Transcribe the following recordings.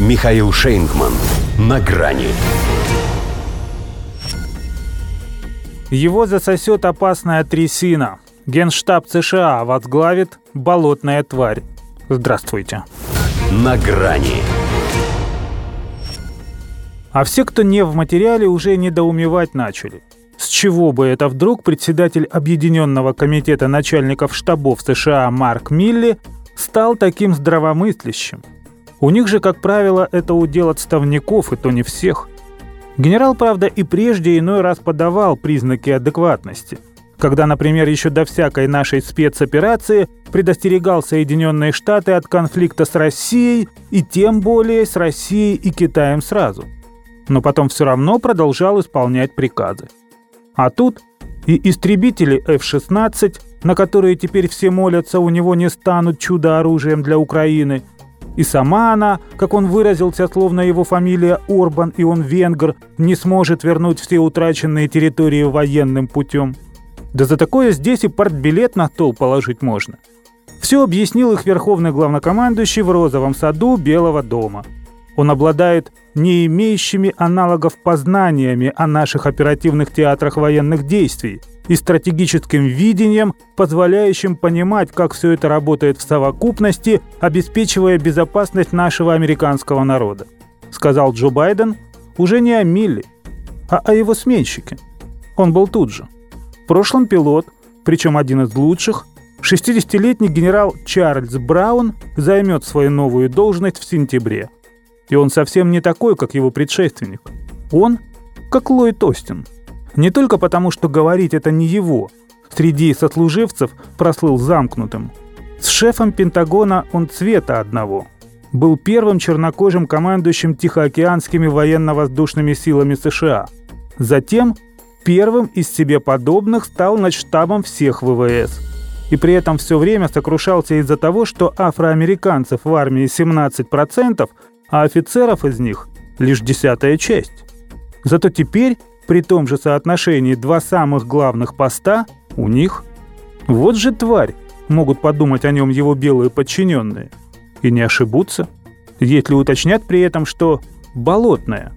Михаил Шейнгман. На грани. Его засосет опасная трясина. Генштаб США возглавит болотная тварь. Здравствуйте. На грани. А все, кто не в материале, уже недоумевать начали. С чего бы это вдруг председатель Объединенного комитета начальников штабов США Марк Милли стал таким здравомыслящим? У них же, как правило, это удел отставников, и то не всех. Генерал, правда, и прежде иной раз подавал признаки адекватности. Когда, например, еще до всякой нашей спецоперации предостерегал Соединенные Штаты от конфликта с Россией и тем более с Россией и Китаем сразу. Но потом все равно продолжал исполнять приказы. А тут и истребители F-16, на которые теперь все молятся, у него не станут чудо-оружием для Украины, и сама она, как он выразился, словно его фамилия Орбан и он венгр, не сможет вернуть все утраченные территории военным путем. Да за такое здесь и портбилет на стол положить можно. Все объяснил их верховный главнокомандующий в розовом саду Белого дома – он обладает не имеющими аналогов познаниями о наших оперативных театрах военных действий и стратегическим видением, позволяющим понимать, как все это работает в совокупности, обеспечивая безопасность нашего американского народа. Сказал Джо Байден уже не о Милли, а о его сменщике. Он был тут же. В прошлом пилот, причем один из лучших, 60-летний генерал Чарльз Браун займет свою новую должность в сентябре – и он совсем не такой, как его предшественник. Он как Ллойд Остин. Не только потому, что говорить это не его. Среди сослуживцев прослыл замкнутым. С шефом Пентагона он цвета одного. Был первым чернокожим командующим Тихоокеанскими военно-воздушными силами США. Затем первым из себе подобных стал над штабом всех ВВС. И при этом все время сокрушался из-за того, что афроамериканцев в армии 17%, а офицеров из них лишь десятая часть. Зато теперь, при том же соотношении два самых главных поста у них. Вот же тварь, могут подумать о нем его белые подчиненные. И не ошибутся, если уточнят при этом, что «болотная».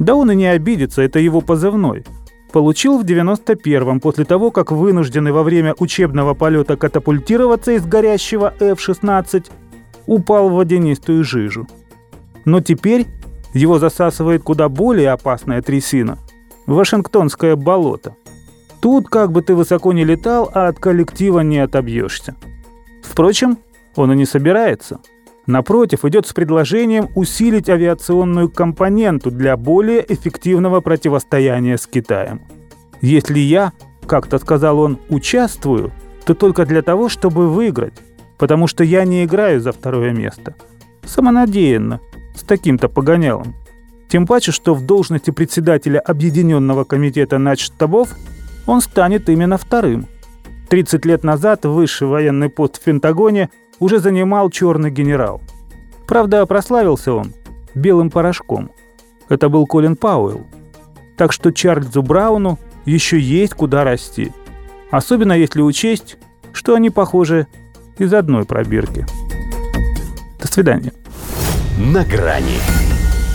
Да он и не обидится, это его позывной. Получил в 91-м после того, как вынужденный во время учебного полета катапультироваться из горящего F-16, упал в водянистую жижу. Но теперь его засасывает куда более опасная трясина – Вашингтонское болото. Тут как бы ты высоко не летал, а от коллектива не отобьешься. Впрочем, он и не собирается. Напротив, идет с предложением усилить авиационную компоненту для более эффективного противостояния с Китаем. Если я, как-то сказал он, участвую, то только для того, чтобы выиграть, потому что я не играю за второе место. Самонадеянно, с таким-то погонялом. Тем паче, что в должности председателя Объединенного комитета начштабов он станет именно вторым. 30 лет назад высший военный пост в Пентагоне уже занимал черный генерал. Правда, прославился он белым порошком. Это был Колин Пауэлл. Так что Чарльзу Брауну еще есть куда расти. Особенно если учесть, что они похожи из одной пробирки. До свидания на грани